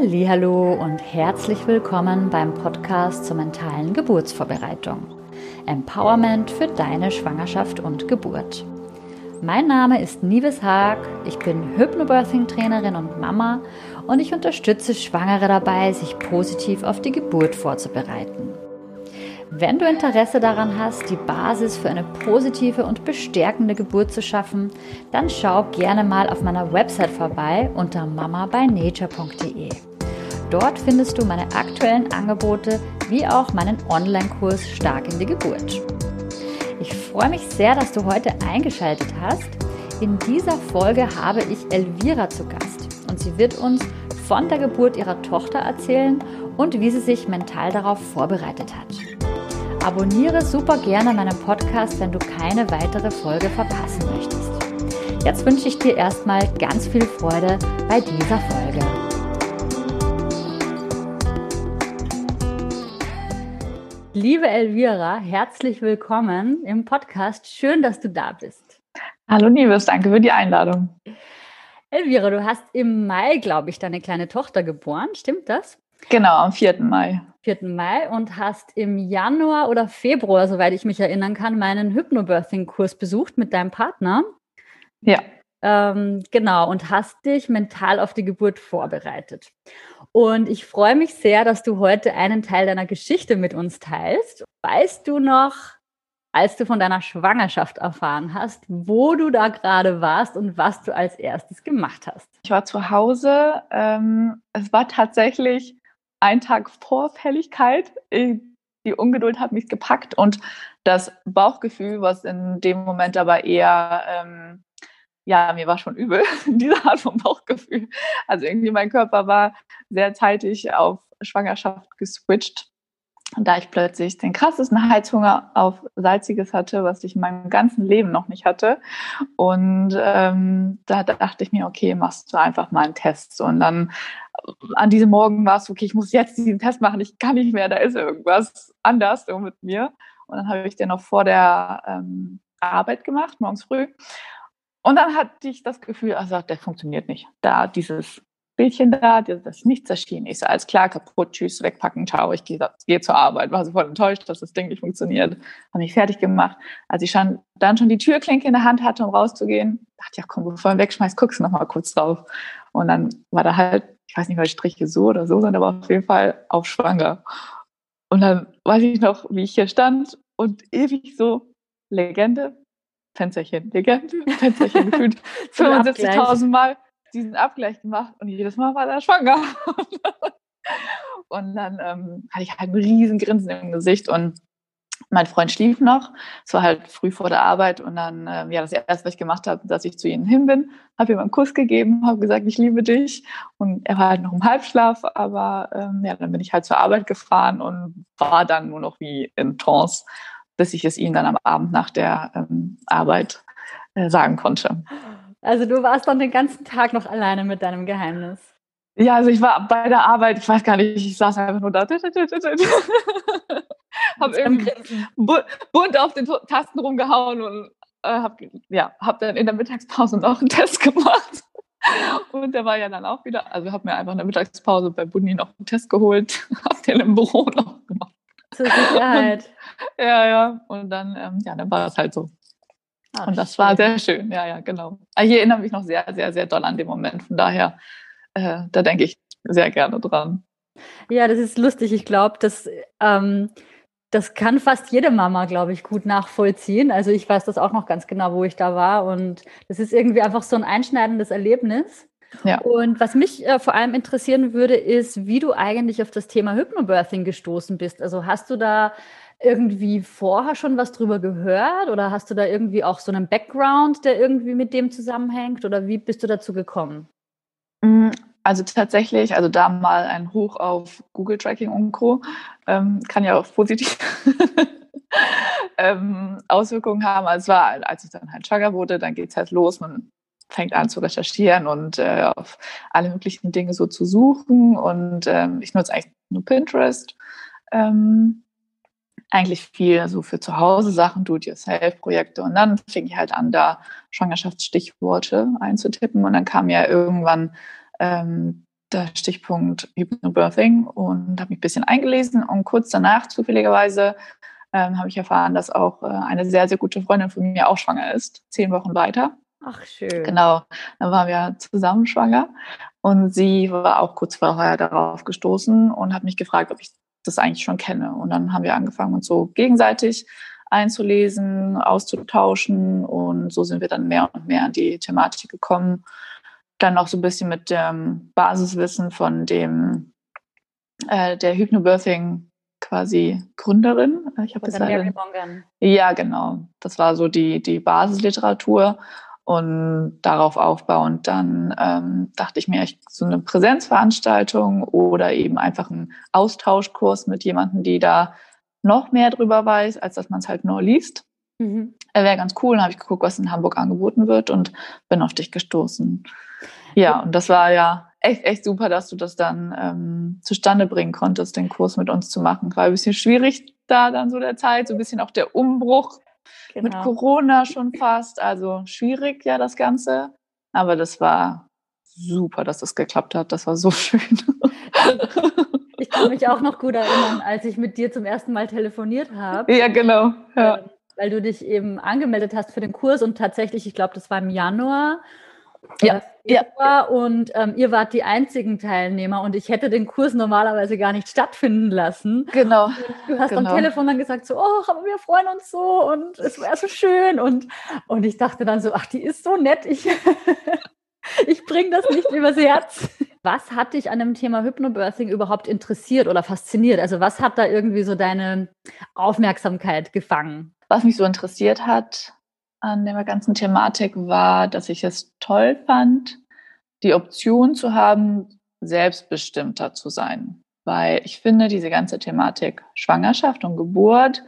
Hallo und herzlich willkommen beim Podcast zur mentalen Geburtsvorbereitung. Empowerment für deine Schwangerschaft und Geburt. Mein Name ist Nives Haag, ich bin Hypnobirthing-Trainerin und Mama und ich unterstütze Schwangere dabei, sich positiv auf die Geburt vorzubereiten. Wenn du Interesse daran hast, die Basis für eine positive und bestärkende Geburt zu schaffen, dann schau gerne mal auf meiner Website vorbei unter mamabynature.de. Dort findest du meine aktuellen Angebote wie auch meinen Online-Kurs Stark in die Geburt. Ich freue mich sehr, dass du heute eingeschaltet hast. In dieser Folge habe ich Elvira zu Gast und sie wird uns von der Geburt ihrer Tochter erzählen und wie sie sich mental darauf vorbereitet hat. Abonniere super gerne meinen Podcast, wenn du keine weitere Folge verpassen möchtest. Jetzt wünsche ich dir erstmal ganz viel Freude bei dieser Folge. Liebe Elvira, herzlich willkommen im Podcast. Schön, dass du da bist. Hallo Nieves, danke für die Einladung. Elvira, du hast im Mai, glaube ich, deine kleine Tochter geboren. Stimmt das? Genau, am 4. Mai. 4. Mai und hast im Januar oder Februar, soweit ich mich erinnern kann, meinen Hypnobirthing-Kurs besucht mit deinem Partner. Ja. Ähm, genau, und hast dich mental auf die Geburt vorbereitet. Und ich freue mich sehr, dass du heute einen Teil deiner Geschichte mit uns teilst. Weißt du noch, als du von deiner Schwangerschaft erfahren hast, wo du da gerade warst und was du als erstes gemacht hast? Ich war zu Hause. Ähm, es war tatsächlich ein Tag vor Fälligkeit. Die Ungeduld hat mich gepackt und das Bauchgefühl, was in dem Moment aber eher ähm, ja, mir war schon übel, diese Art von Bauchgefühl. Also irgendwie mein Körper war sehr zeitig auf Schwangerschaft geswitcht. Und da ich plötzlich den krassesten Heizhunger auf Salziges hatte, was ich in meinem ganzen Leben noch nicht hatte. Und ähm, da dachte ich mir, okay, machst du einfach mal einen Test. Und dann an diesem Morgen war es, okay, ich muss jetzt diesen Test machen, ich kann nicht mehr, da ist irgendwas anders mit mir. Und dann habe ich den noch vor der ähm, Arbeit gemacht, morgens früh. Und dann hatte ich das Gefühl, also der funktioniert nicht. Da dieses Bildchen da, das ist nichts erschienen. Ich so, alles klar, kaputt, tschüss, wegpacken, ciao, ich gehe geh zur Arbeit. War so voll enttäuscht, dass das Ding nicht funktioniert. Habe mich fertig gemacht. Als ich schon, dann schon die Türklinke in der Hand hatte, um rauszugehen, dachte ich, ja komm, bevor du wegschmeißt, guckst du noch mal kurz drauf. Und dann war da halt, ich weiß nicht, weil Striche so oder so sind, aber auf jeden Fall auf schwanger. Und dann weiß ich noch, wie ich hier stand und ewig so, Legende, Fensterchen, Legende, Fensterchen gefühlt 75.000 Mal diesen Abgleich gemacht und jedes Mal war er schwanger. und dann ähm, hatte ich halt ein riesen Grinsen im Gesicht und mein Freund schlief noch. Es war halt früh vor der Arbeit und dann, ähm, ja, das erste, was ich gemacht habe, dass ich zu ihnen hin bin, habe ihm einen Kuss gegeben, habe gesagt, ich liebe dich. Und er war halt noch im Halbschlaf, aber ähm, ja, dann bin ich halt zur Arbeit gefahren und war dann nur noch wie in Trance, bis ich es ihnen dann am Abend nach der ähm, Arbeit äh, sagen konnte. Also du warst dann den ganzen Tag noch alleine mit deinem Geheimnis. Ja, also ich war bei der Arbeit, ich weiß gar nicht, ich saß einfach nur da. hab irgendwie bunt auf den Tasten rumgehauen und äh, hab, ja, hab dann in der Mittagspause noch einen Test gemacht. Und der war ja dann auch wieder, also habe mir einfach in der Mittagspause bei Bunny noch einen Test geholt, hab den im Büro noch gemacht. Zur Sicherheit. Ja, ja. Und dann, ähm, ja, dann war es halt so. Ach, und das schön. war sehr schön, ja, ja, genau. Ah, ich erinnere mich noch sehr, sehr, sehr doll an den Moment. Von daher, äh, da denke ich sehr gerne dran. Ja, das ist lustig. Ich glaube, dass ähm, das kann fast jede Mama, glaube ich, gut nachvollziehen. Also ich weiß das auch noch ganz genau, wo ich da war. Und das ist irgendwie einfach so ein einschneidendes Erlebnis. Ja. Und was mich äh, vor allem interessieren würde, ist, wie du eigentlich auf das Thema Hypnobirthing gestoßen bist. Also hast du da irgendwie vorher schon was drüber gehört oder hast du da irgendwie auch so einen Background, der irgendwie mit dem zusammenhängt oder wie bist du dazu gekommen? Mm, also tatsächlich, also da mal ein Hoch auf Google Tracking und Co. Ähm, kann ja auch positiv ähm, Auswirkungen haben. Also es war, als ich dann halt schwanger wurde, dann geht es halt los, man fängt an zu recherchieren und äh, auf alle möglichen Dinge so zu suchen. Und ähm, ich nutze eigentlich nur Pinterest. Ähm, eigentlich viel so für zu Hause Sachen, Do-it-yourself-Projekte. Und dann fing ich halt an, da Schwangerschaftsstichworte einzutippen. Und dann kam ja irgendwann ähm, der Stichpunkt Hypnobirthing und habe mich ein bisschen eingelesen und kurz danach zufälligerweise ähm, habe ich erfahren, dass auch äh, eine sehr, sehr gute Freundin von mir auch schwanger ist, zehn Wochen weiter. Ach, schön. Genau, dann waren wir zusammen schwanger und sie war auch kurz vorher darauf gestoßen und hat mich gefragt, ob ich das eigentlich schon kenne. Und dann haben wir angefangen, uns so gegenseitig einzulesen, auszutauschen und so sind wir dann mehr und mehr an die Thematik gekommen. Dann noch so ein bisschen mit dem Basiswissen von dem äh, der Hypnobirthing quasi Gründerin. Ich habe das Mary Mongan. Ja, genau. Das war so die die Basisliteratur und darauf aufbauend dann ähm, dachte ich mir, ich, so eine Präsenzveranstaltung oder eben einfach ein Austauschkurs mit jemandem, die da noch mehr drüber weiß, als dass man es halt nur liest. Mhm. Wäre ganz cool. Dann habe ich geguckt, was in Hamburg angeboten wird und bin auf dich gestoßen. Ja, und das war ja echt, echt super, dass du das dann ähm, zustande bringen konntest, den Kurs mit uns zu machen. War ein bisschen schwierig da dann so der Zeit, so ein bisschen auch der Umbruch genau. mit Corona schon fast. Also schwierig ja das Ganze. Aber das war super, dass das geklappt hat. Das war so schön. Ich kann mich auch noch gut erinnern, als ich mit dir zum ersten Mal telefoniert habe. Ja, genau. Ja. Ähm, weil du dich eben angemeldet hast für den Kurs und tatsächlich, ich glaube, das war im Januar. Ja, ja. Und ähm, ihr wart die einzigen Teilnehmer und ich hätte den Kurs normalerweise gar nicht stattfinden lassen. Genau. Und du hast genau. am Telefon dann gesagt so, oh, aber wir freuen uns so und es wäre so schön und und ich dachte dann so, ach, die ist so nett, ich ich bringe das nicht übers Herz. Was hat dich an dem Thema Hypnobirthing überhaupt interessiert oder fasziniert? Also was hat da irgendwie so deine Aufmerksamkeit gefangen? Was mich so interessiert hat, an der ganzen Thematik war, dass ich es toll fand, die Option zu haben, selbstbestimmter zu sein. Weil ich finde, diese ganze Thematik Schwangerschaft und Geburt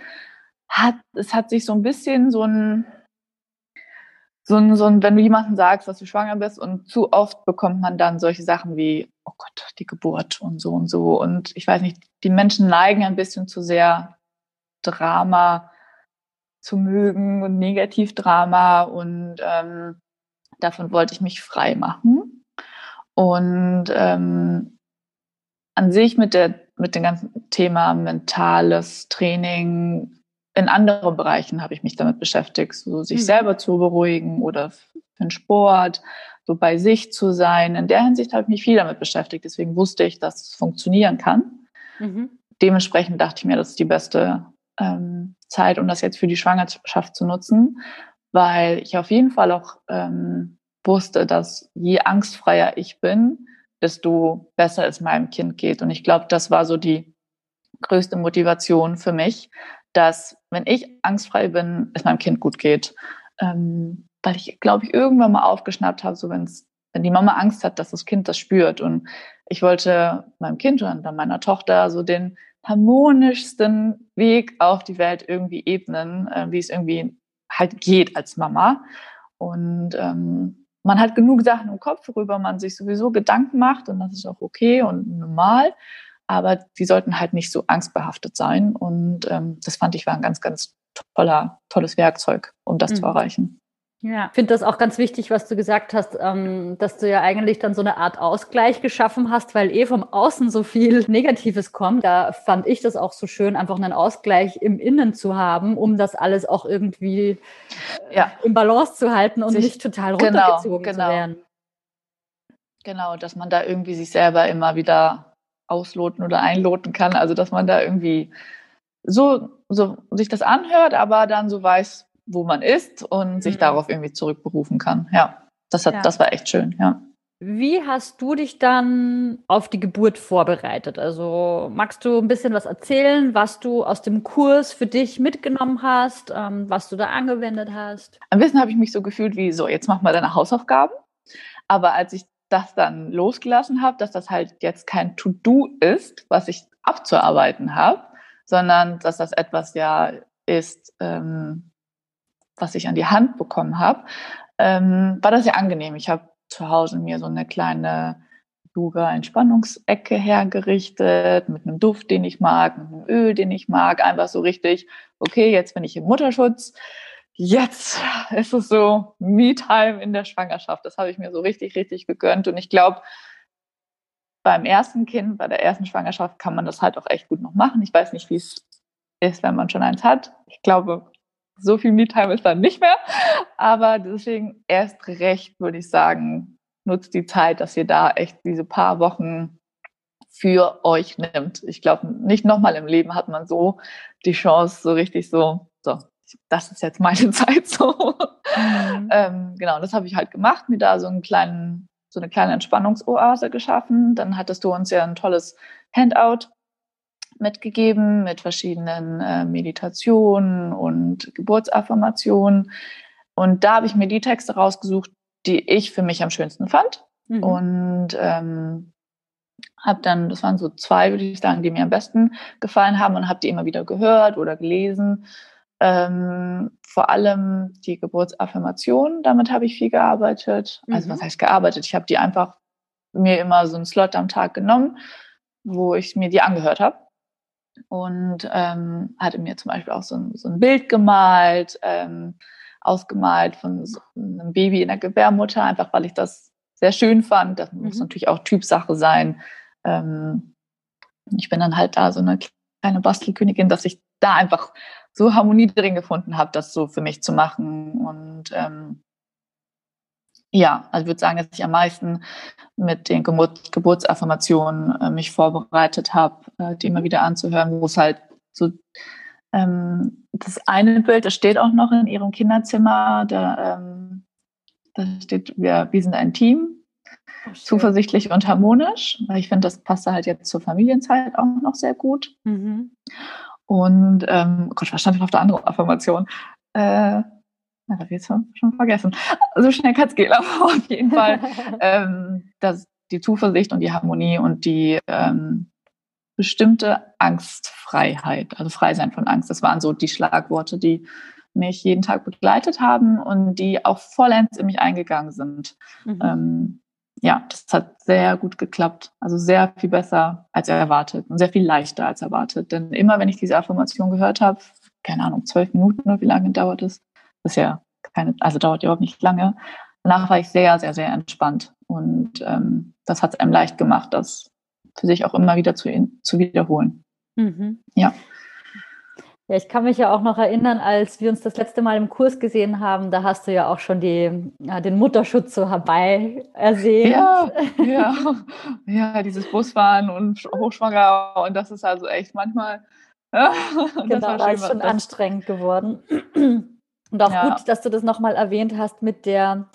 hat, es hat sich so ein bisschen so ein, so ein, so ein, wenn du jemandem sagst, dass du schwanger bist und zu oft bekommt man dann solche Sachen wie, oh Gott, die Geburt und so und so. Und ich weiß nicht, die Menschen neigen ein bisschen zu sehr Drama zu mögen und Negativdrama und ähm, davon wollte ich mich frei machen. Und ähm, an sich mit, der, mit dem ganzen Thema mentales Training in anderen Bereichen habe ich mich damit beschäftigt, so sich mhm. selber zu beruhigen oder für den Sport, so bei sich zu sein. In der Hinsicht habe ich mich viel damit beschäftigt. Deswegen wusste ich, dass es funktionieren kann. Mhm. Dementsprechend dachte ich mir, das ist die beste ähm, Zeit, um das jetzt für die Schwangerschaft zu nutzen, weil ich auf jeden Fall auch ähm, wusste, dass je angstfreier ich bin, desto besser es meinem Kind geht. Und ich glaube, das war so die größte Motivation für mich, dass wenn ich angstfrei bin, es meinem Kind gut geht. Ähm, weil ich, glaube ich, irgendwann mal aufgeschnappt habe, so wenn's, wenn die Mama Angst hat, dass das Kind das spürt. Und ich wollte meinem Kind und dann meiner Tochter so den harmonischsten Weg auf die Welt irgendwie ebnen, äh, wie es irgendwie halt geht als Mama. Und ähm, man hat genug Sachen im Kopf, worüber man sich sowieso Gedanken macht und das ist auch okay und normal. Aber die sollten halt nicht so angstbehaftet sein. Und ähm, das fand ich war ein ganz, ganz toller, tolles Werkzeug, um das mhm. zu erreichen. Ja, ich finde das auch ganz wichtig, was du gesagt hast, ähm, dass du ja eigentlich dann so eine Art Ausgleich geschaffen hast, weil eh vom Außen so viel Negatives kommt. Da fand ich das auch so schön, einfach einen Ausgleich im Innen zu haben, um das alles auch irgendwie äh, ja. im Balance zu halten und sich, nicht total genau, runtergezogen genau, genau. zu werden. Genau, dass man da irgendwie sich selber immer wieder ausloten oder einloten kann. Also dass man da irgendwie so, so sich das anhört, aber dann so weiß, wo man ist und mhm. sich darauf irgendwie zurückberufen kann. Ja, das, hat, ja. das war echt schön, ja. Wie hast du dich dann auf die Geburt vorbereitet? Also magst du ein bisschen was erzählen, was du aus dem Kurs für dich mitgenommen hast, ähm, was du da angewendet hast? Am besten habe ich mich so gefühlt wie so, jetzt mach mal deine Hausaufgaben. Aber als ich das dann losgelassen habe, dass das halt jetzt kein To-Do ist, was ich abzuarbeiten habe, sondern dass das etwas ja ist, ähm, was ich an die Hand bekommen habe, ähm, war das sehr angenehm. Ich habe zu Hause mir so eine kleine Yoga-Entspannungsecke hergerichtet mit einem Duft, den ich mag, mit einem Öl, den ich mag. Einfach so richtig, okay, jetzt bin ich im Mutterschutz. Jetzt ist es so Me-Time in der Schwangerschaft. Das habe ich mir so richtig, richtig gegönnt. Und ich glaube, beim ersten Kind, bei der ersten Schwangerschaft kann man das halt auch echt gut noch machen. Ich weiß nicht, wie es ist, wenn man schon eins hat. Ich glaube, so viel Me-Time ist dann nicht mehr. Aber deswegen erst recht, würde ich sagen, nutzt die Zeit, dass ihr da echt diese paar Wochen für euch nimmt. Ich glaube, nicht nochmal im Leben hat man so die Chance, so richtig so, so, das ist jetzt meine Zeit so. Mhm. ähm, genau, das habe ich halt gemacht, mir da so einen kleinen, so eine kleine Entspannungsoase geschaffen. Dann hattest du uns ja ein tolles Handout mitgegeben mit verschiedenen äh, Meditationen und Geburtsaffirmationen. Und da habe ich mir die Texte rausgesucht, die ich für mich am schönsten fand. Mhm. Und ähm, habe dann, das waren so zwei, würde ich sagen, die mir am besten gefallen haben und habe die immer wieder gehört oder gelesen. Ähm, vor allem die Geburtsaffirmation, damit habe ich viel gearbeitet. Also mhm. was heißt gearbeitet? Ich habe die einfach mir immer so einen Slot am Tag genommen, wo ich mir die angehört habe. Und ähm, hatte mir zum Beispiel auch so ein, so ein Bild gemalt, ähm, ausgemalt von so einem Baby in der Gebärmutter, einfach weil ich das sehr schön fand. Das mhm. muss natürlich auch Typsache sein. Ähm, ich bin dann halt da so eine kleine Bastelkönigin, dass ich da einfach so Harmonie drin gefunden habe, das so für mich zu machen. Und ähm, ja, also ich würde sagen, dass ich am meisten mit den Geburt Geburtsaffirmationen äh, mich vorbereitet habe, äh, die immer wieder anzuhören, wo es halt so ähm, das eine Bild, das steht auch noch in ihrem Kinderzimmer, da, ähm, da steht, wir, wir sind ein Team, oh, zuversichtlich und harmonisch, weil ich finde, das passt halt jetzt zur Familienzeit auch noch sehr gut. Mhm. Und ähm, oh Gott, was stand denn auf der anderen Affirmation? Äh, na, das jetzt schon vergessen. So schnell kann es gehen, aber auf jeden Fall ähm, das, die Zuversicht und die Harmonie und die ähm, bestimmte Angstfreiheit, also frei sein von Angst. Das waren so die Schlagworte, die mich jeden Tag begleitet haben und die auch vollends in mich eingegangen sind. Mhm. Ähm, ja, das hat sehr gut geklappt. Also sehr viel besser als erwartet und sehr viel leichter als erwartet. Denn immer, wenn ich diese Affirmation gehört habe, keine Ahnung, zwölf Minuten oder wie lange dauert es? Das ist ja keine, also dauert ja überhaupt nicht lange. Danach war ich sehr, sehr, sehr entspannt. Und ähm, das hat es einem leicht gemacht, das für sich auch immer wieder zu, zu wiederholen. Mhm. Ja. Ja, ich kann mich ja auch noch erinnern, als wir uns das letzte Mal im Kurs gesehen haben, da hast du ja auch schon die, ja, den Mutterschutz so herbei ersehen. Ja, ja, ja, dieses Busfahren und Hochschwanger und das ist also echt manchmal. Genau, das, ist schon das, anstrengend geworden. Und auch ja. gut, dass du das nochmal erwähnt hast mit der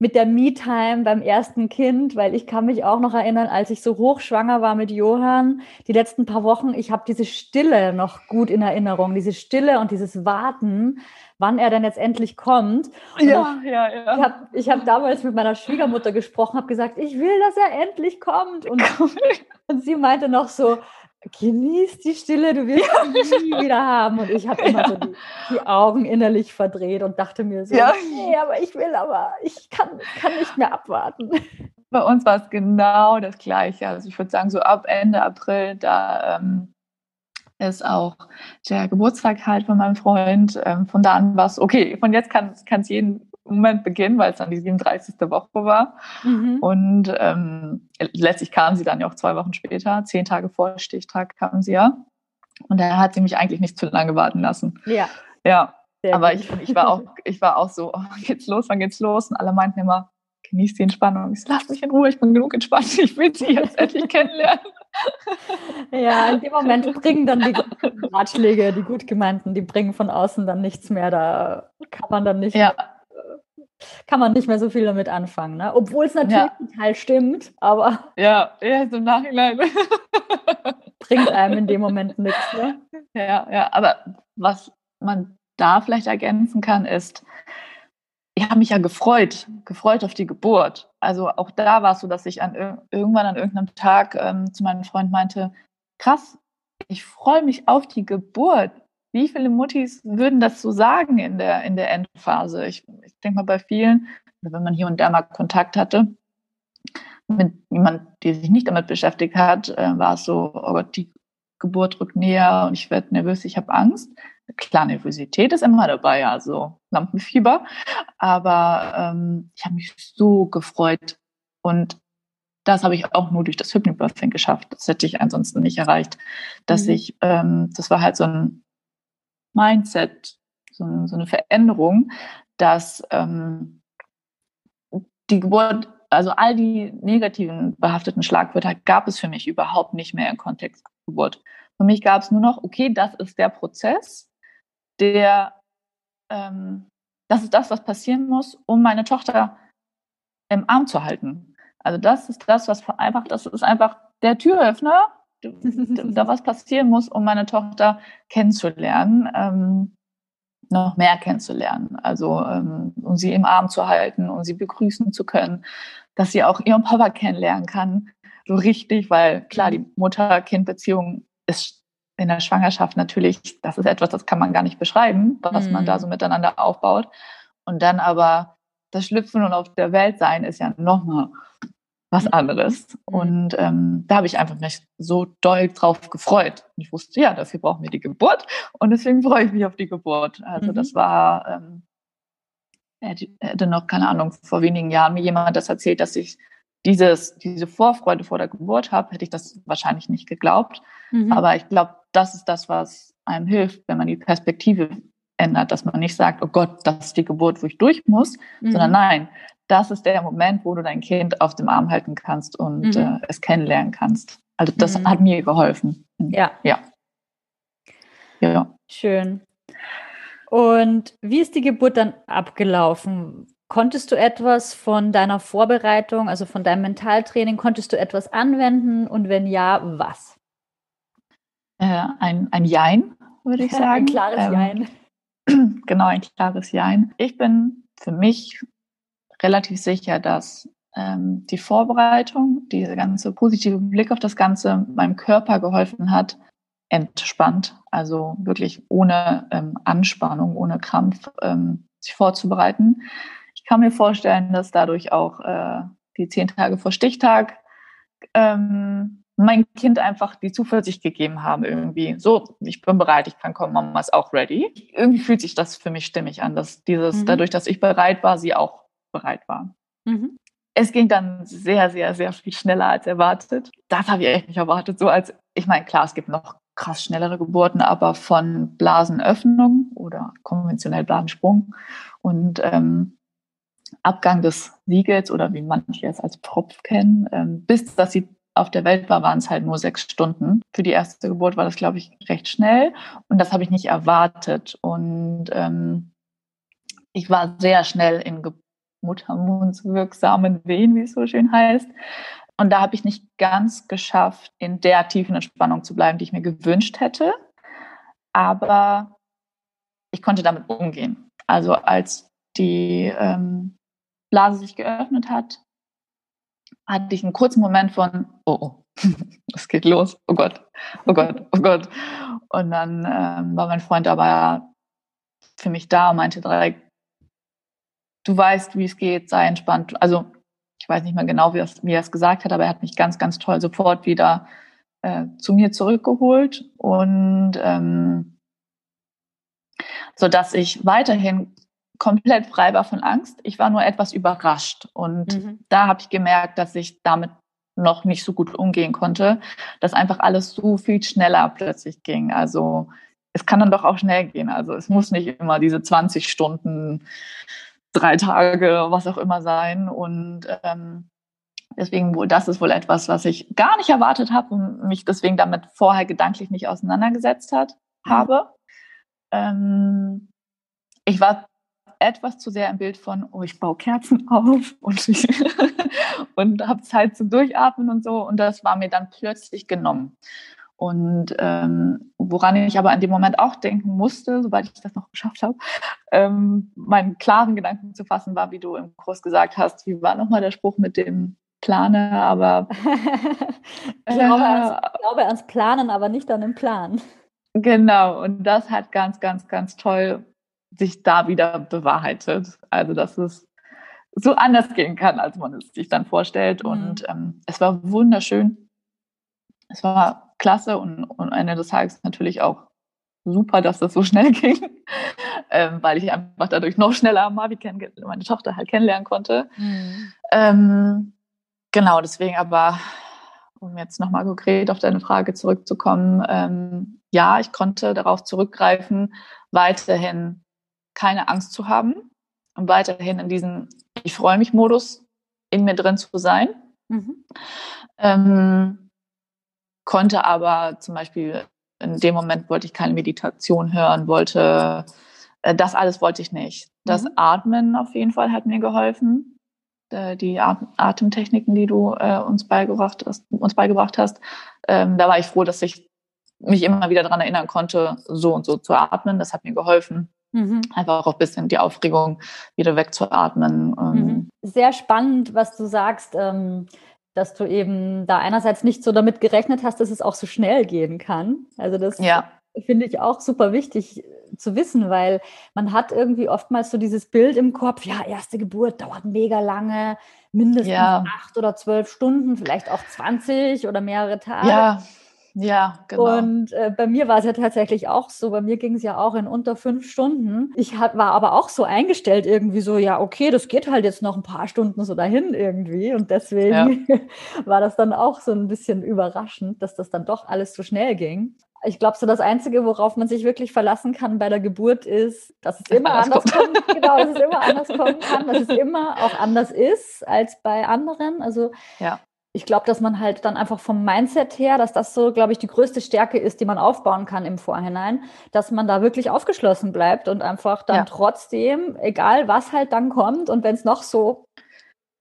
mit der Me-Time beim ersten Kind, weil ich kann mich auch noch erinnern, als ich so hochschwanger war mit Johann, die letzten paar Wochen, ich habe diese Stille noch gut in Erinnerung, diese Stille und dieses Warten, wann er denn jetzt endlich kommt. Und ja, ich, ja, ja. Ich habe ich hab damals mit meiner Schwiegermutter gesprochen, habe gesagt, ich will, dass er endlich kommt. Und, und sie meinte noch so, genieß die Stille, du wirst sie nie wieder haben. Und ich habe immer ja. so die, die, Augen innerlich verdreht und dachte mir so, ja. nee, aber ich will, aber ich kann, kann nicht mehr abwarten. Bei uns war es genau das Gleiche. Also ich würde sagen, so ab Ende April, da ähm, ist auch der Geburtstag halt von meinem Freund. Ähm, von da an war es, okay, von jetzt kann es jeden Moment beginnen, weil es dann die 37. Woche war. Mhm. Und ähm, letztlich kam sie dann ja auch zwei Wochen später, zehn Tage vor Stichtag kam sie ja. Und da hat sie mich eigentlich nicht zu lange warten lassen. Ja. Ja. Sehr Aber ich, ich, war auch, ich war auch so, oh, wann geht's los, wann geht's los? Und alle meinten immer, genieß die Entspannung. Ich so, lass mich in Ruhe, ich bin genug entspannt, ich will sie jetzt endlich kennenlernen. Ja, in dem Moment bringen dann die Ratschläge, die gut gemeinten, die bringen von außen dann nichts mehr. Da kann man dann nicht ja kann man nicht mehr so viel damit anfangen, ne? Obwohl es natürlich ja. total stimmt, aber. Ja, erst im Nachhinein. bringt einem in dem Moment nichts, ne? Ja, ja, aber was man da vielleicht ergänzen kann, ist, ich habe mich ja gefreut, gefreut auf die Geburt. Also auch da war es so, dass ich an, irgendwann an irgendeinem Tag ähm, zu meinem Freund meinte, krass, ich freue mich auf die Geburt wie viele Muttis würden das so sagen in der, in der Endphase? Ich, ich denke mal bei vielen, wenn man hier und da mal Kontakt hatte, mit jemand, der sich nicht damit beschäftigt hat, äh, war es so, oh Gott, die Geburt rückt näher und ich werde nervös, ich habe Angst. Klar, Nervosität ist immer dabei, also Lampenfieber. Aber ähm, ich habe mich so gefreut und das habe ich auch nur durch das Hypnobirthing geschafft. Das hätte ich ansonsten nicht erreicht. Dass mhm. ich, ähm, das war halt so ein Mindset, so, so eine Veränderung, dass ähm, die Geburt, also all die negativen behafteten Schlagwörter gab es für mich überhaupt nicht mehr im Kontext Geburt. Für mich gab es nur noch, okay, das ist der Prozess, der, ähm, das ist das, was passieren muss, um meine Tochter im Arm zu halten. Also das ist das, was einfach, das ist einfach der Türöffner, da was passieren muss, um meine Tochter kennenzulernen, ähm, noch mehr kennenzulernen. Also ähm, um sie im Arm zu halten, um sie begrüßen zu können, dass sie auch ihren Papa kennenlernen kann, so richtig, weil klar, die Mutter-Kind-Beziehung ist in der Schwangerschaft natürlich, das ist etwas, das kann man gar nicht beschreiben, was mhm. man da mhm. so miteinander aufbaut. Und dann aber das Schlüpfen und auf der Welt sein ist ja nochmal was mhm. anderes. Mhm. Und ähm, da habe ich einfach mich so doll drauf gefreut. Und ich wusste, ja, dafür brauchen wir die Geburt. Und deswegen freue ich mich auf die Geburt. Also mhm. das war, ähm, hätte noch, keine Ahnung, vor wenigen Jahren mir jemand das erzählt, dass ich dieses, diese Vorfreude vor der Geburt habe, hätte ich das wahrscheinlich nicht geglaubt. Mhm. Aber ich glaube, das ist das, was einem hilft, wenn man die Perspektive ändert, dass man nicht sagt, oh Gott, das ist die Geburt, wo ich durch muss, mhm. sondern nein, das ist der Moment, wo du dein Kind auf dem Arm halten kannst und mhm. äh, es kennenlernen kannst. Also das mhm. hat mir geholfen. Ja. Ja. Ja. Schön. Und wie ist die Geburt dann abgelaufen? Konntest du etwas von deiner Vorbereitung, also von deinem Mentaltraining, konntest du etwas anwenden und wenn ja, was? Äh, ein, ein Jein, würde ich sagen. ein klares ähm, Jein. Genau, ein klares Jein. Ich bin für mich relativ sicher, dass ähm, die Vorbereitung, dieser ganze positive Blick auf das Ganze meinem Körper geholfen hat, entspannt, also wirklich ohne ähm, Anspannung, ohne Krampf ähm, sich vorzubereiten. Ich kann mir vorstellen, dass dadurch auch äh, die zehn Tage vor Stichtag ähm, mein Kind einfach die Zuversicht gegeben haben, irgendwie, so, ich bin bereit, ich kann kommen, Mama ist auch ready. Irgendwie fühlt sich das für mich stimmig an, dass dieses, mhm. dadurch, dass ich bereit war, sie auch bereit war. Mhm. Es ging dann sehr, sehr, sehr viel schneller als erwartet. Das habe ich echt nicht erwartet. So als, ich meine, klar, es gibt noch krass schnellere Geburten, aber von Blasenöffnung oder konventionell Blasensprung und ähm, Abgang des Siegels oder wie manche es als Propf kennen, ähm, bis dass sie auf der Welt war, waren es halt nur sechs Stunden. Für die erste Geburt war das, glaube ich, recht schnell und das habe ich nicht erwartet. Und ähm, ich war sehr schnell in Ge muttermundswirksamen Wehen, wie es so schön heißt. Und da habe ich nicht ganz geschafft, in der tiefen Entspannung zu bleiben, die ich mir gewünscht hätte. Aber ich konnte damit umgehen. Also als die ähm, Blase sich geöffnet hat, hatte ich einen kurzen Moment von, oh, oh, es geht los, oh Gott, oh Gott, oh Gott. Und dann ähm, war mein Freund aber für mich da und meinte direkt, du weißt, wie es geht, sei entspannt. Also ich weiß nicht mehr genau, wie, wie er es gesagt hat, aber er hat mich ganz, ganz toll sofort wieder äh, zu mir zurückgeholt und ähm, so dass ich weiterhin komplett frei war von Angst. Ich war nur etwas überrascht und mhm. da habe ich gemerkt, dass ich damit noch nicht so gut umgehen konnte, dass einfach alles so viel schneller plötzlich ging. Also es kann dann doch auch schnell gehen. Also es muss nicht immer diese 20 Stunden drei Tage, was auch immer sein. Und ähm, deswegen wohl, das ist wohl etwas, was ich gar nicht erwartet habe und mich deswegen damit vorher gedanklich nicht auseinandergesetzt hat, mhm. habe. Ähm, ich war etwas zu sehr im Bild von, oh, ich baue Kerzen auf und, und habe Zeit zum Durchatmen und so. Und das war mir dann plötzlich genommen. Und ähm, woran ich aber in dem Moment auch denken musste, sobald ich das noch geschafft habe, ähm, meinen klaren Gedanken zu fassen war, wie du im Kurs gesagt hast, wie war nochmal der Spruch mit dem Plane, aber ich, glaube ans, glaube ans Planen, aber nicht an den Plan. Genau, und das hat ganz, ganz, ganz toll sich da wieder bewahrheitet. Also, dass es so anders gehen kann, als man es sich dann vorstellt. Mhm. Und ähm, es war wunderschön. Es war klasse und, und Ende des Tages natürlich auch super, dass das so schnell ging, ähm, weil ich einfach dadurch noch schneller Marvi meine Tochter halt kennenlernen konnte. Mhm. Ähm, genau, deswegen aber, um jetzt nochmal konkret auf deine Frage zurückzukommen, ähm, ja, ich konnte darauf zurückgreifen, weiterhin keine Angst zu haben und weiterhin in diesem Ich freue mich Modus in mir drin zu sein. Mhm. Konnte aber zum Beispiel in dem Moment wollte ich keine Meditation hören, wollte äh, das alles wollte ich nicht. Das mhm. Atmen auf jeden Fall hat mir geholfen. Äh, die Atemtechniken, die du äh, uns beigebracht hast, uns beigebracht hast, ähm, da war ich froh, dass ich mich immer wieder daran erinnern konnte, so und so zu atmen. Das hat mir geholfen. Mhm. Einfach auch ein bisschen die Aufregung wieder wegzuatmen. Mhm. Sehr spannend, was du sagst, ähm, dass du eben da einerseits nicht so damit gerechnet hast, dass es auch so schnell gehen kann. Also das ja. finde ich auch super wichtig zu wissen, weil man hat irgendwie oftmals so dieses Bild im Kopf, ja, erste Geburt dauert mega lange, mindestens ja. acht oder zwölf Stunden, vielleicht auch 20 oder mehrere Tage. Ja. Ja, genau. Und äh, bei mir war es ja tatsächlich auch so. Bei mir ging es ja auch in unter fünf Stunden. Ich hat, war aber auch so eingestellt, irgendwie so, ja, okay, das geht halt jetzt noch ein paar Stunden so dahin irgendwie. Und deswegen ja. war das dann auch so ein bisschen überraschend, dass das dann doch alles so schnell ging. Ich glaube, so das Einzige, worauf man sich wirklich verlassen kann bei der Geburt, ist, dass es immer anders, anders kommt. Genau, dass es immer anders kommen kann, dass es immer auch anders ist als bei anderen. Also ja ich glaube, dass man halt dann einfach vom Mindset her, dass das so, glaube ich, die größte Stärke ist, die man aufbauen kann im Vorhinein, dass man da wirklich aufgeschlossen bleibt und einfach dann ja. trotzdem, egal was halt dann kommt und wenn es noch so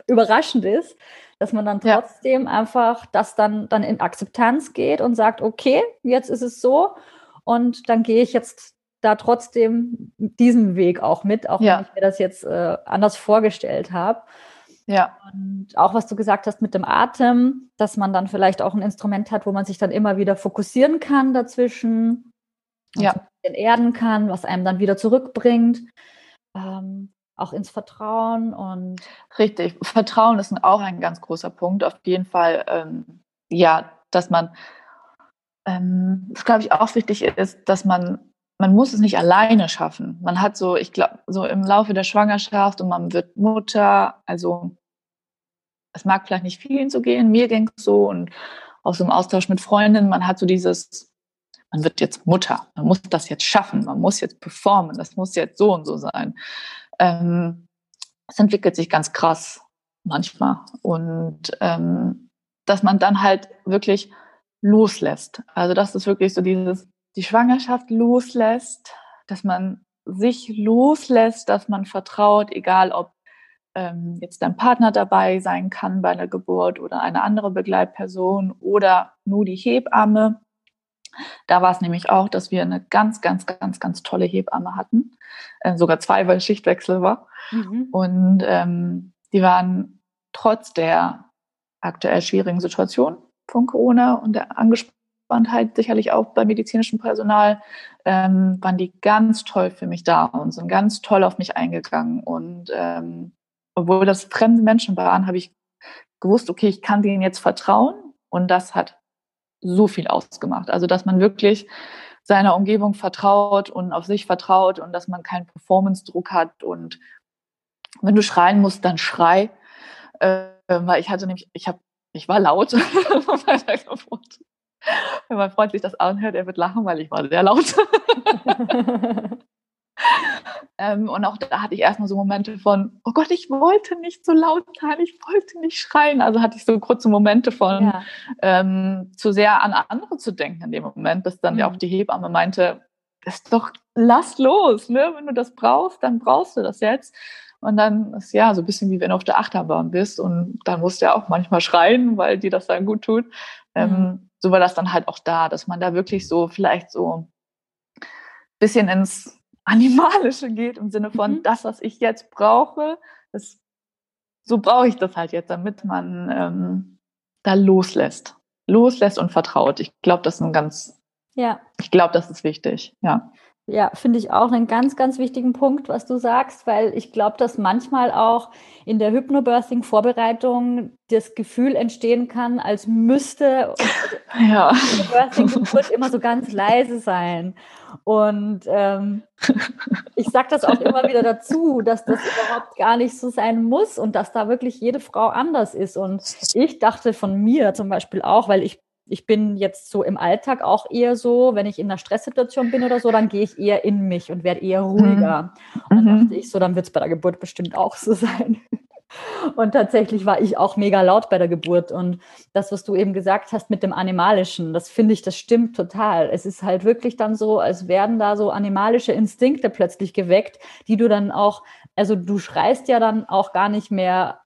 überraschend ist, dass man dann trotzdem ja. einfach das dann, dann in Akzeptanz geht und sagt, okay, jetzt ist es so und dann gehe ich jetzt da trotzdem diesen Weg auch mit, auch ja. wenn ich mir das jetzt äh, anders vorgestellt habe. Ja. Und auch was du gesagt hast mit dem Atem, dass man dann vielleicht auch ein Instrument hat, wo man sich dann immer wieder fokussieren kann dazwischen, ja. erden kann, was einem dann wieder zurückbringt, ähm, auch ins Vertrauen und richtig. Vertrauen ist auch ein ganz großer Punkt. Auf jeden Fall, ähm, ja, dass man, ähm, das glaube ich auch wichtig ist, dass man man muss es nicht alleine schaffen. Man hat so, ich glaube, so im Laufe der Schwangerschaft und man wird Mutter, also es mag vielleicht nicht vielen so gehen, mir ging es so und aus so einem Austausch mit Freundinnen, man hat so dieses, man wird jetzt Mutter, man muss das jetzt schaffen, man muss jetzt performen, das muss jetzt so und so sein. Ähm, es entwickelt sich ganz krass manchmal und ähm, dass man dann halt wirklich loslässt. Also das ist wirklich so dieses, die Schwangerschaft loslässt, dass man sich loslässt, dass man vertraut, egal ob ähm, jetzt dein Partner dabei sein kann bei der Geburt oder eine andere Begleitperson oder nur die Hebamme. Da war es nämlich auch, dass wir eine ganz, ganz, ganz, ganz tolle Hebamme hatten. Äh, sogar zwei, weil Schichtwechsel war. Mhm. Und ähm, die waren trotz der aktuell schwierigen Situation von Corona und der Angespanntheit sicherlich auch beim medizinischen Personal, ähm, waren die ganz toll für mich da und sind ganz toll auf mich eingegangen. Und ähm, obwohl das fremde Menschen waren, habe ich gewusst, okay, ich kann denen jetzt vertrauen. Und das hat so viel ausgemacht. Also, dass man wirklich seiner Umgebung vertraut und auf sich vertraut und dass man keinen Performance-Druck hat. Und wenn du schreien musst, dann schrei. Äh, weil ich hatte nämlich, ich habe, ich war laut bei der Geburt. Wenn mein Freund sich das anhört, er wird lachen, weil ich war sehr laut. Ähm, und auch da hatte ich erstmal so Momente von, oh Gott, ich wollte nicht so laut sein, ich wollte nicht schreien. Also hatte ich so kurze Momente von ja. ähm, zu sehr an andere zu denken in dem Moment, bis dann mhm. ja auch die Hebamme meinte, ist doch, lass los, ne? Wenn du das brauchst, dann brauchst du das jetzt. Und dann ist ja so ein bisschen wie wenn du auf der Achterbahn bist und dann musst du ja auch manchmal schreien, weil dir das dann gut tut. Ähm, mhm. Ähm, so war das dann halt auch da, dass man da wirklich so vielleicht so ein bisschen ins Animalische geht, im Sinne von mhm. das, was ich jetzt brauche, das, so brauche ich das halt jetzt, damit man ähm, da loslässt. Loslässt und vertraut. Ich glaube, das ist ein ganz, ja. Ich glaube, das ist wichtig, ja. Ja, finde ich auch einen ganz, ganz wichtigen Punkt, was du sagst, weil ich glaube, dass manchmal auch in der Hypnobirthing-Vorbereitung das Gefühl entstehen kann, als müsste ja. Hypnobirthing-Geburt immer so ganz leise sein. Und ähm, ich sage das auch immer wieder dazu, dass das überhaupt gar nicht so sein muss und dass da wirklich jede Frau anders ist. Und ich dachte von mir zum Beispiel auch, weil ich ich bin jetzt so im Alltag auch eher so, wenn ich in einer Stresssituation bin oder so, dann gehe ich eher in mich und werde eher ruhiger. Mhm. Und dann mhm. dachte ich so, dann wird es bei der Geburt bestimmt auch so sein. Und tatsächlich war ich auch mega laut bei der Geburt. Und das, was du eben gesagt hast mit dem Animalischen, das finde ich, das stimmt total. Es ist halt wirklich dann so, als werden da so animalische Instinkte plötzlich geweckt, die du dann auch, also du schreist ja dann auch gar nicht mehr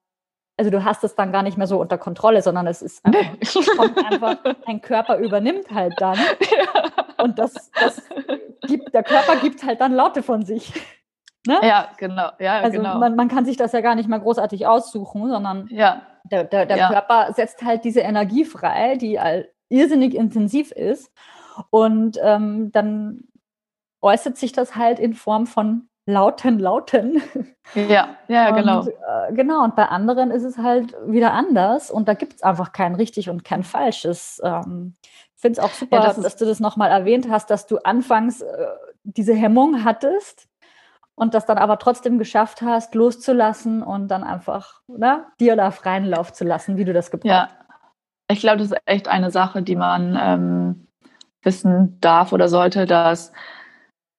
also du hast es dann gar nicht mehr so unter Kontrolle, sondern es ist einfach, kommt einfach dein Körper übernimmt halt dann. Ja. Und das, das gibt, der Körper gibt halt dann Laute von sich. Ne? Ja, genau. Ja, also genau. Man, man kann sich das ja gar nicht mehr großartig aussuchen, sondern ja. der, der, der ja. Körper setzt halt diese Energie frei, die irrsinnig intensiv ist. Und ähm, dann äußert sich das halt in Form von lauten Lauten. Ja, ja, und, genau. Äh, genau, und bei anderen ist es halt wieder anders und da gibt es einfach kein richtig und kein falsches. Ähm, ich finde es auch super, ja, das dass du das nochmal erwähnt hast, dass du anfangs äh, diese Hemmung hattest und das dann aber trotzdem geschafft hast, loszulassen und dann einfach ne, dir da freien Lauf zu lassen, wie du das gebraucht hast. Ja, ich glaube, das ist echt eine Sache, die man ähm, wissen darf oder sollte, dass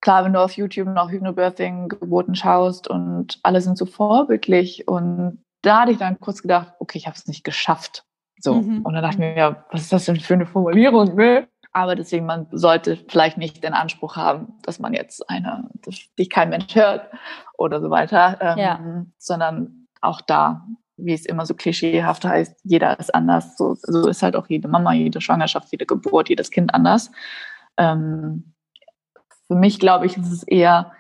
klar, wenn du auf YouTube noch Hypnobirthing-Geburten schaust und alle sind so vorbildlich und da hatte ich dann kurz gedacht, okay, ich habe es nicht geschafft. So. Mhm. Und dann dachte ich mir, ja, was ist das denn für eine Formulierung? Ne? Aber deswegen, man sollte vielleicht nicht den Anspruch haben, dass man jetzt eine, dass dich kein Mensch hört oder so weiter, ähm, ja. sondern auch da, wie es immer so klischeehaft heißt, jeder ist anders. So, so ist halt auch jede Mama, jede Schwangerschaft, jede Geburt, jedes Kind anders. Ähm, für mich, glaube ich, ist es eher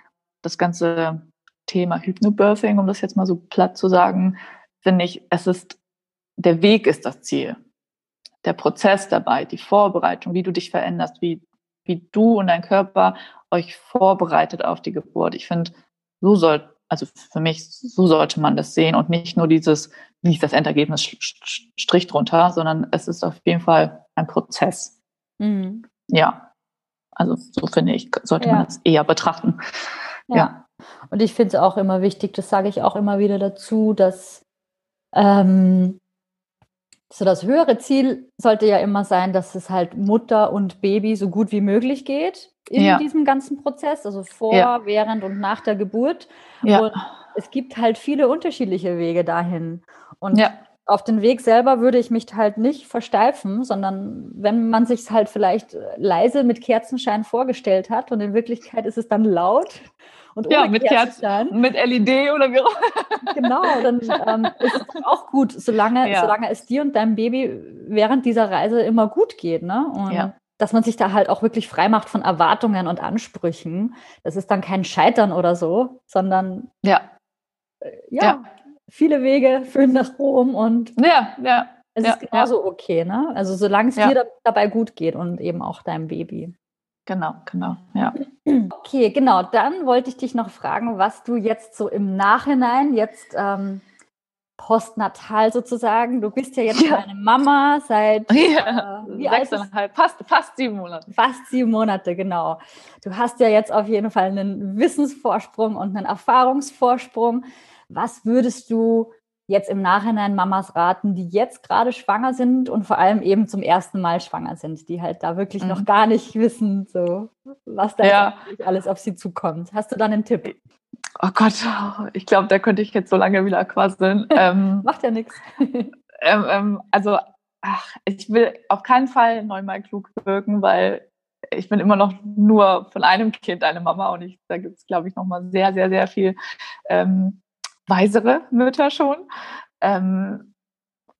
das ganze Thema Hypnobirthing, um das jetzt mal so platt zu sagen, finde ich, es ist, der Weg ist das Ziel. Der Prozess dabei, die Vorbereitung, wie du dich veränderst, wie, wie du und dein Körper euch vorbereitet auf die Geburt. Ich finde, so soll, also für mich, so sollte man das sehen und nicht nur dieses, wie ist das Endergebnis, Strich drunter, sondern es ist auf jeden Fall ein Prozess. Mhm. Ja. Also so finde ich, sollte ja. man es eher betrachten. Ja. ja. Und ich finde es auch immer wichtig, das sage ich auch immer wieder dazu, dass ähm, so das höhere Ziel sollte ja immer sein, dass es halt Mutter und Baby so gut wie möglich geht in ja. diesem ganzen Prozess, also vor, ja. während und nach der Geburt. Ja. Und es gibt halt viele unterschiedliche Wege dahin. Und ja auf den Weg selber würde ich mich halt nicht versteifen, sondern wenn man sich halt vielleicht leise mit Kerzenschein vorgestellt hat und in Wirklichkeit ist es dann laut und ohne ja, mit Kerzenschein, mit LED oder wie auch. Genau, dann ähm, ist es auch gut, solange, ja. solange es dir und deinem Baby während dieser Reise immer gut geht, ne? Und ja. dass man sich da halt auch wirklich frei macht von Erwartungen und Ansprüchen. Das ist dann kein Scheitern oder so, sondern ja, äh, ja, ja viele Wege führen nach Rom und ja, ja, es ja, ist genauso ja. okay, ne? Also solange es ja. dir dabei gut geht und eben auch deinem Baby. Genau, genau, ja. Okay, genau. Dann wollte ich dich noch fragen, was du jetzt so im Nachhinein, jetzt ähm, postnatal sozusagen, du bist ja jetzt ja. eine Mama seit ja, äh, wie sechseinhalb, fast, fast sieben Monate. Fast sieben Monate, genau. Du hast ja jetzt auf jeden Fall einen Wissensvorsprung und einen Erfahrungsvorsprung. Was würdest du jetzt im Nachhinein Mamas raten, die jetzt gerade schwanger sind und vor allem eben zum ersten Mal schwanger sind, die halt da wirklich mhm. noch gar nicht wissen, so was da ja. alles auf sie zukommt. Hast du dann einen Tipp? Oh Gott, ich glaube, da könnte ich jetzt so lange wieder quasseln. Ähm, Macht ja nichts. Ähm, ähm, also, ach, ich will auf keinen Fall neunmal klug wirken, weil ich bin immer noch nur von einem Kind eine Mama und ich, da gibt es, glaube ich, noch mal sehr, sehr, sehr viel ähm, weisere Mütter schon. Ähm,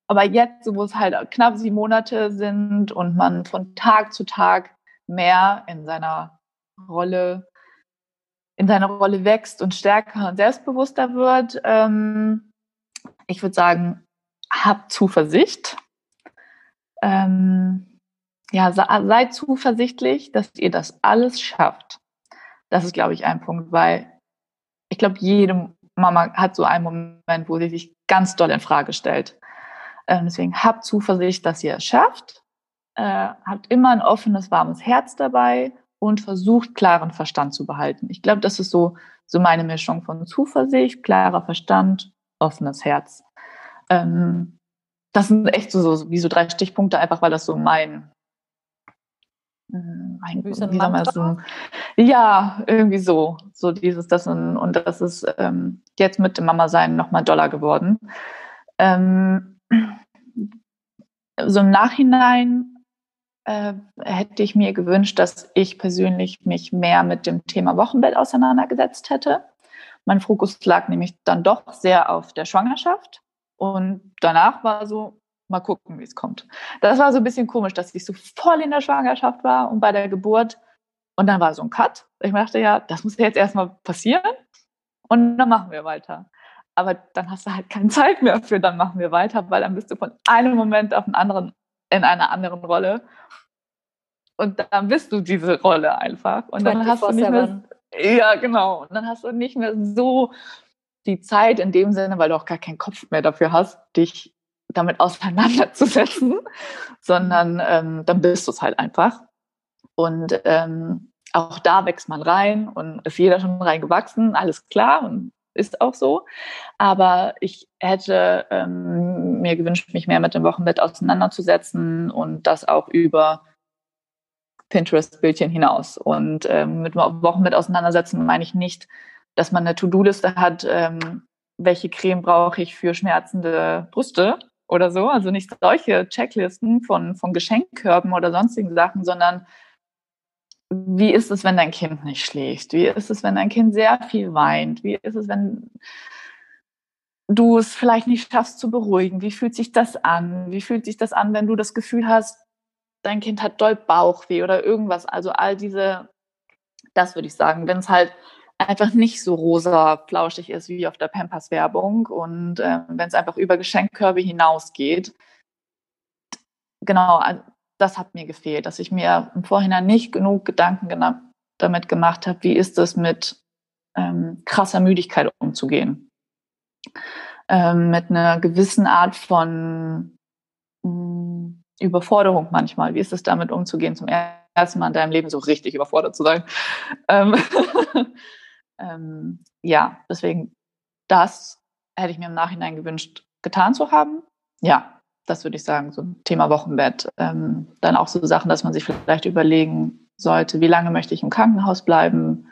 aber jetzt, wo es halt knapp sieben Monate sind und man von Tag zu Tag mehr in seiner Rolle, in seiner Rolle wächst und stärker und selbstbewusster wird, ähm, ich würde sagen, habt Zuversicht. Ähm, ja, seid zuversichtlich, dass ihr das alles schafft. Das ist, glaube ich, ein Punkt, weil ich glaube, jede Mama hat so einen Moment, wo sie sich ganz doll in Frage stellt. Ähm, deswegen habt Zuversicht, dass ihr es schafft. Äh, habt immer ein offenes, warmes Herz dabei und versucht, klaren Verstand zu behalten. Ich glaube, das ist so, so meine Mischung von Zuversicht, klarer Verstand, offenes Herz. Ähm, das sind echt so, so wie so drei Stichpunkte, einfach weil das so mein, äh, mein wie so, ja, irgendwie so, so dieses, das und, und das ist ähm, jetzt mit dem Mama sein nochmal doller geworden. Ähm, so im Nachhinein äh, hätte ich mir gewünscht, dass ich persönlich mich mehr mit dem Thema Wochenbett auseinandergesetzt hätte. Mein Fokus lag nämlich dann doch sehr auf der Schwangerschaft und danach war so, mal gucken, wie es kommt. Das war so ein bisschen komisch, dass ich so voll in der Schwangerschaft war und bei der Geburt und dann war so ein Cut. Ich dachte, ja, das muss jetzt erstmal passieren und dann machen wir weiter. Aber dann hast du halt keine Zeit mehr für, dann machen wir weiter, weil dann bist du von einem Moment auf den anderen in einer anderen Rolle. Und dann bist du diese Rolle einfach. Und dann hast du nicht mehr, ja, genau. Und dann hast du nicht mehr so die Zeit in dem Sinne, weil du auch gar keinen Kopf mehr dafür hast, dich damit auseinanderzusetzen, sondern ähm, dann bist du es halt einfach. Und ähm, auch da wächst man rein und ist jeder schon reingewachsen, alles klar und ist auch so. Aber ich hätte ähm, mir gewünscht, mich mehr mit dem Wochenbett auseinanderzusetzen und das auch über Pinterest-Bildchen hinaus. Und ähm, mit dem Wochenbett auseinandersetzen meine ich nicht, dass man eine To-Do-Liste hat, ähm, welche Creme brauche ich für schmerzende Brüste oder so. Also nicht solche Checklisten von, von Geschenkkörben oder sonstigen Sachen, sondern wie ist es, wenn dein Kind nicht schläft? Wie ist es, wenn dein Kind sehr viel weint? Wie ist es, wenn du es vielleicht nicht schaffst zu beruhigen? Wie fühlt sich das an? Wie fühlt sich das an, wenn du das Gefühl hast, dein Kind hat doll Bauchweh oder irgendwas? Also all diese, das würde ich sagen, wenn es halt einfach nicht so rosa flauschig ist wie auf der Pampers-Werbung und äh, wenn es einfach über Geschenkkörbe hinausgeht. Genau, das hat mir gefehlt, dass ich mir im Vorhinein nicht genug Gedanken damit gemacht habe, wie ist es mit ähm, krasser Müdigkeit umzugehen. Ähm, mit einer gewissen Art von mh, hm, Überforderung manchmal. Wie ist es damit umzugehen, zum ersten Mal in deinem Leben so richtig überfordert zu sein? Ähm, ähm, ja, deswegen, das hätte ich mir im Nachhinein gewünscht, getan zu haben. Ja, das würde ich sagen, so Thema Wochenbett. Ähm, dann auch so Sachen, dass man sich vielleicht überlegen sollte, wie lange möchte ich im Krankenhaus bleiben?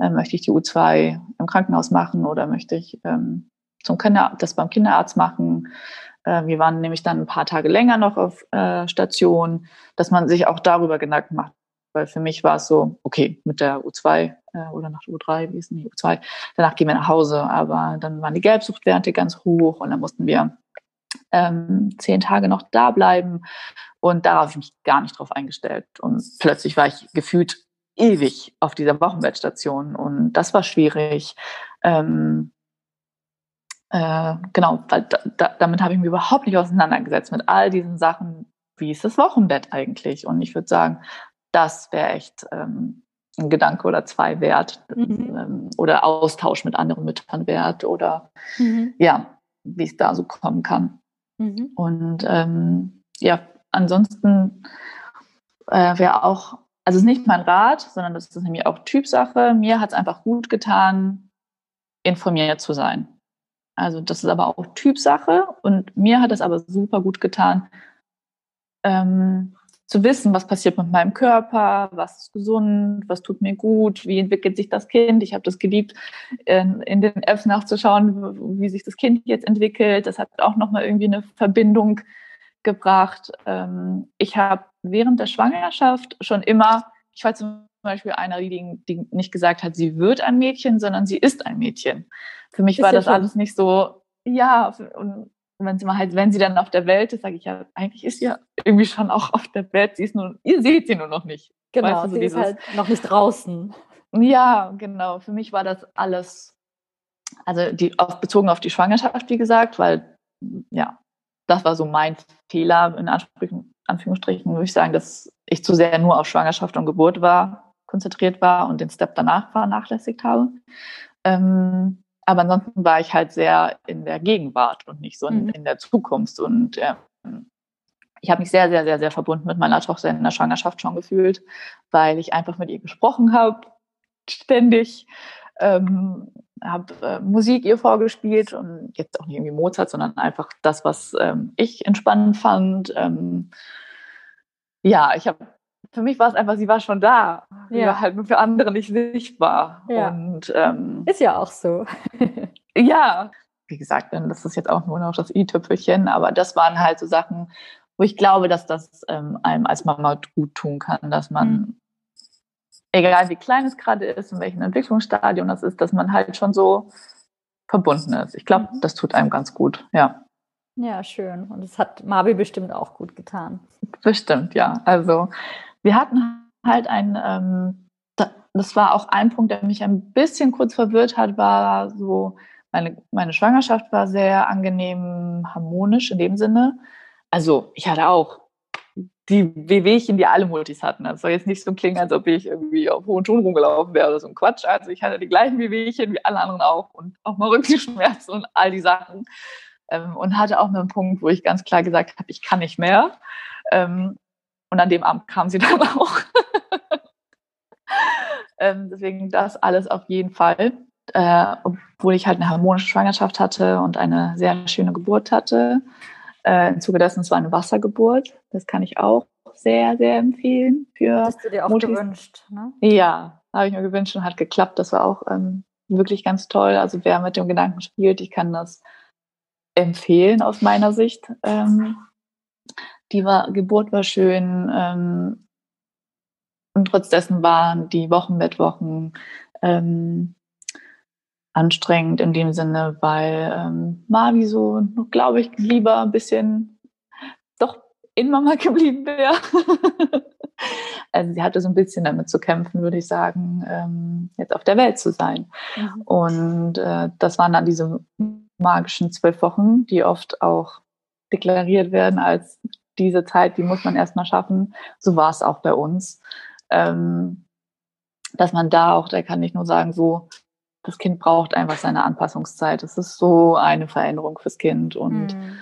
Ähm, möchte ich die U2 im Krankenhaus machen oder möchte ich ähm, zum Kinder das beim Kinderarzt machen? Äh, wir waren nämlich dann ein paar Tage länger noch auf äh, Station, dass man sich auch darüber Gedanken macht. Weil für mich war es so, okay, mit der U2 äh, oder nach der U3, wie ist denn die U2, danach gehen wir nach Hause. Aber dann waren die Gelbsuchtwerte ganz hoch und dann mussten wir ähm, zehn Tage noch da bleiben. Und darauf habe ich mich gar nicht drauf eingestellt. Und plötzlich war ich gefühlt ewig auf dieser Wochenbettstation. Und das war schwierig. Ähm, äh, genau, weil da, da, damit habe ich mich überhaupt nicht auseinandergesetzt mit all diesen Sachen. Wie ist das Wochenbett eigentlich? Und ich würde sagen, das wäre echt ähm, ein Gedanke oder zwei wert mhm. ähm, oder Austausch mit anderen Müttern wert oder mhm. ja, wie es da so kommen kann. Mhm. Und ähm, ja, ansonsten äh, wäre auch, also es ist nicht mein Rat, sondern das ist nämlich auch Typsache. Mir hat es einfach gut getan, informiert zu sein. Also das ist aber auch Typsache und mir hat es aber super gut getan, ähm, zu wissen, was passiert mit meinem Körper, was ist gesund, was tut mir gut, wie entwickelt sich das Kind. Ich habe das geliebt, in, in, den Apps nachzuschauen, wie sich das Kind jetzt entwickelt. Das hat auch nochmal irgendwie eine Verbindung gebracht. Ähm, ich habe während der Schwangerschaft schon immer, ich war zum Beispiel einer, die, die nicht gesagt hat, sie wird ein Mädchen, sondern sie ist ein Mädchen. Für mich ist war das schön. alles nicht so, ja, und wenn sie mal halt, wenn sie dann auf der Welt ist, sage ich ja, eigentlich ist sie ja irgendwie schon auch auf der Welt. Sie ist nur, ihr seht sie nur noch nicht. Genau, weißt du, so sie dieses, ist halt noch nicht draußen. Ja, genau. Für mich war das alles, also die, auf, bezogen auf die Schwangerschaft, wie gesagt, weil ja, das war so mein Fehler in Anführungsstrichen, Anführungsstrichen würde ich sagen, dass ich zu sehr nur auf Schwangerschaft und Geburt war, konzentriert war und den Step danach vernachlässigt habe. Ähm, aber ansonsten war ich halt sehr in der Gegenwart und nicht so in, mhm. in der Zukunft. Und ähm, ich habe mich sehr, sehr, sehr, sehr verbunden mit meiner Tochter in der Schwangerschaft schon gefühlt, weil ich einfach mit ihr gesprochen habe, ständig. Ähm, habe äh, Musik ihr vorgespielt und jetzt auch nicht irgendwie Mozart, sondern einfach das, was ähm, ich entspannend fand. Ähm, ja, ich habe für mich war es einfach, sie war schon da. Ja. Sie war halt nur für andere nicht sichtbar. Ja. Und, ähm, ist ja auch so. ja, wie gesagt, das ist jetzt auch nur noch das i-Tüpfelchen, aber das waren halt so Sachen, wo ich glaube, dass das ähm, einem als Mama gut tun kann, dass man, mhm. egal wie klein es gerade ist, in welchem Entwicklungsstadium das ist, dass man halt schon so verbunden ist. Ich glaube, mhm. das tut einem ganz gut, ja. Ja, schön. Und es hat Marbi bestimmt auch gut getan. Bestimmt, ja. Also wir hatten halt ein, ähm, das war auch ein Punkt, der mich ein bisschen kurz verwirrt hat, war so, meine, meine Schwangerschaft war sehr angenehm harmonisch in dem Sinne. Also ich hatte auch die Wehwehchen, die alle Multis hatten. Das soll jetzt nicht so klingen, als ob ich irgendwie auf hohen Schuhen rumgelaufen wäre oder so ein Quatsch. Also ich hatte die gleichen Wehwehchen wie alle anderen auch und auch mal Rückenschmerzen und all die Sachen. Ähm, und hatte auch einen Punkt, wo ich ganz klar gesagt habe, ich kann nicht mehr. Und an dem Abend kam sie dann auch. ähm, deswegen das alles auf jeden Fall. Äh, obwohl ich halt eine harmonische Schwangerschaft hatte und eine sehr schöne Geburt hatte. Äh, Im Zuge dessen es war eine Wassergeburt. Das kann ich auch sehr, sehr empfehlen. Für Hast du dir auch Mutis. gewünscht, ne? Ja, habe ich mir gewünscht und hat geklappt. Das war auch ähm, wirklich ganz toll. Also wer mit dem Gedanken spielt, ich kann das empfehlen aus meiner Sicht. Ähm, die war, Geburt war schön. Ähm, und trotz dessen waren die Wochenbettwochen ähm, anstrengend in dem Sinne, weil ähm, Mavi so, glaube ich, lieber ein bisschen doch in Mama geblieben wäre. also sie hatte so ein bisschen damit zu kämpfen, würde ich sagen, ähm, jetzt auf der Welt zu sein. Mhm. Und äh, das waren dann diese magischen zwölf Wochen, die oft auch deklariert werden als diese Zeit, die muss man erstmal schaffen. So war es auch bei uns. Ähm, dass man da auch, da kann ich nur sagen, so, das Kind braucht einfach seine Anpassungszeit. Es ist so eine Veränderung fürs Kind und mhm.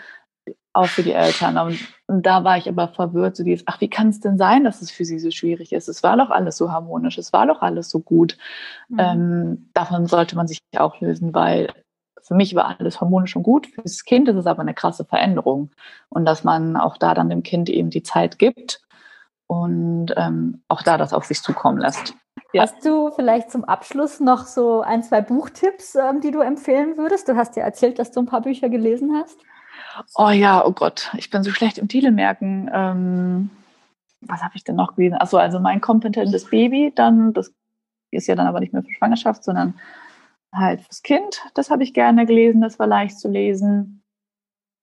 auch für die Eltern. Und, und, da war ich aber verwirrt, so dieses, ach, wie kann es denn sein, dass es für sie so schwierig ist? Es war doch alles so harmonisch, es war doch alles so gut. Mhm. Ähm, davon sollte man sich auch lösen, weil für mich war alles harmonisch und gut. Für das Kind ist es aber eine krasse Veränderung. Und dass man auch da dann dem Kind eben die Zeit gibt und ähm, auch da das auf sich zukommen lässt. Ja. Hast du vielleicht zum Abschluss noch so ein, zwei Buchtipps, ähm, die du empfehlen würdest? Du hast ja erzählt, dass du ein paar Bücher gelesen hast. Oh ja, oh Gott, ich bin so schlecht im Titelmerken. Ähm, was habe ich denn noch gelesen? Achso, also mein kompetentes Baby, dann, das ist ja dann aber nicht mehr für Schwangerschaft, sondern halt fürs Kind. Das habe ich gerne gelesen, das war leicht zu lesen.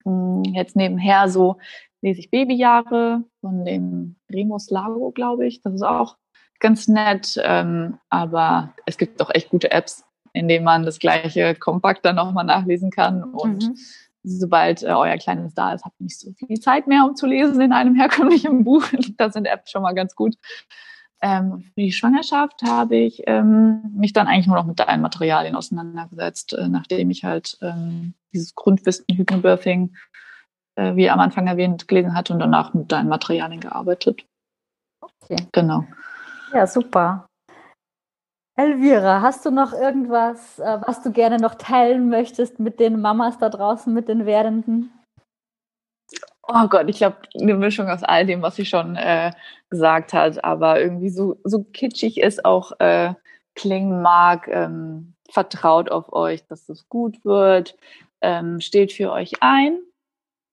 Hm, jetzt nebenher so lese ich Babyjahre von dem Remus Lago, glaube ich. Das ist auch ganz nett, ähm, aber es gibt doch echt gute Apps, in denen man das gleiche kompakt dann nochmal nachlesen kann. Und mhm. sobald äh, euer Kleines da ist, habt ihr nicht so viel Zeit mehr, um zu lesen in einem herkömmlichen Buch. da sind Apps schon mal ganz gut. Ähm, für die Schwangerschaft habe ich ähm, mich dann eigentlich nur noch mit deinen Materialien auseinandergesetzt, äh, nachdem ich halt ähm, dieses Grundwissen Hypnobirthing, äh, wie am Anfang erwähnt, gelesen hatte und danach mit deinen Materialien gearbeitet. Okay. Genau. Ja, super. Elvira, hast du noch irgendwas, äh, was du gerne noch teilen möchtest mit den Mamas da draußen, mit den Werdenden? Oh Gott, ich glaube, eine Mischung aus all dem, was sie schon äh, gesagt hat, aber irgendwie so, so kitschig ist auch äh, klingen mag, ähm, vertraut auf euch, dass es gut wird, ähm, steht für euch ein,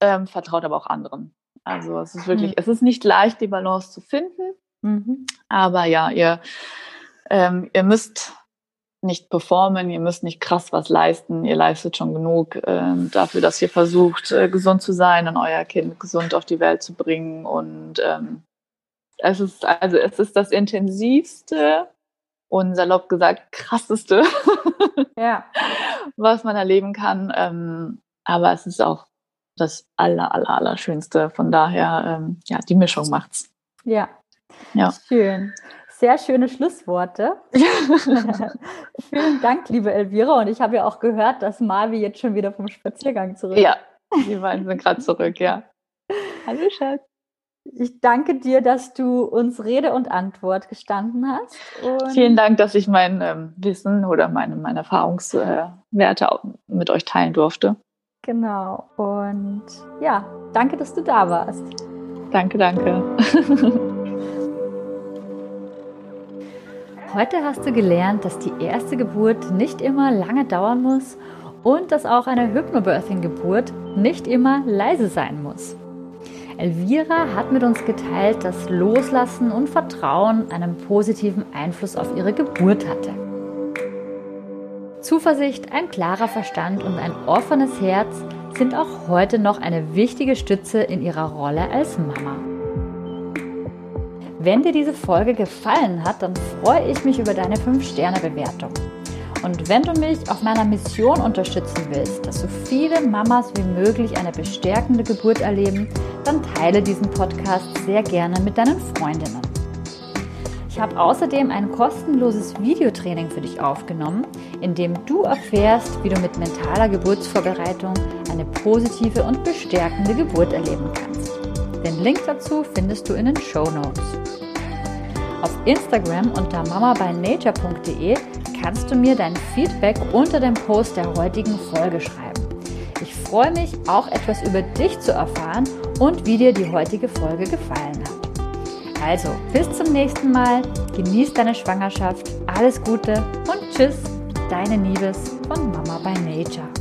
ähm, vertraut aber auch anderen. Also es ist wirklich, mhm. es ist nicht leicht, die Balance zu finden, mhm. aber ja, ihr, ähm, ihr müsst nicht performen, ihr müsst nicht krass was leisten, ihr leistet schon genug äh, dafür, dass ihr versucht, äh, gesund zu sein und euer Kind gesund auf die Welt zu bringen. Und ähm, es ist also es ist das intensivste und salopp gesagt krasseste, ja. was man erleben kann. Ähm, aber es ist auch das aller, aller, aller Schönste. Von daher, ähm, ja, die Mischung macht's. Ja. Ja. Schön. Sehr schöne Schlussworte. Vielen Dank, liebe Elvira. Und ich habe ja auch gehört, dass Marvi jetzt schon wieder vom Spaziergang zurück ist. Ja, die beiden sind gerade zurück, ja. Hallo, Schatz. Ich danke dir, dass du uns Rede und Antwort gestanden hast. Und Vielen Dank, dass ich mein ähm, Wissen oder meine, meine Erfahrungswerte äh, mit euch teilen durfte. Genau. Und ja, danke, dass du da warst. Danke, danke. Heute hast du gelernt, dass die erste Geburt nicht immer lange dauern muss und dass auch eine Hypnobirthing-Geburt nicht immer leise sein muss. Elvira hat mit uns geteilt, dass Loslassen und Vertrauen einen positiven Einfluss auf ihre Geburt hatte. Zuversicht, ein klarer Verstand und ein offenes Herz sind auch heute noch eine wichtige Stütze in ihrer Rolle als Mama. Wenn dir diese Folge gefallen hat, dann freue ich mich über deine 5-Sterne-Bewertung. Und wenn du mich auf meiner Mission unterstützen willst, dass so viele Mamas wie möglich eine bestärkende Geburt erleben, dann teile diesen Podcast sehr gerne mit deinen Freundinnen. Ich habe außerdem ein kostenloses Videotraining für dich aufgenommen, in dem du erfährst, wie du mit mentaler Geburtsvorbereitung eine positive und bestärkende Geburt erleben kannst. Den Link dazu findest du in den Show Notes. Auf Instagram unter mamabynature.de kannst du mir dein Feedback unter dem Post der heutigen Folge schreiben. Ich freue mich, auch etwas über dich zu erfahren und wie dir die heutige Folge gefallen hat. Also, bis zum nächsten Mal, genieß deine Schwangerschaft, alles Gute und tschüss, deine Nieves von Mama by Nature.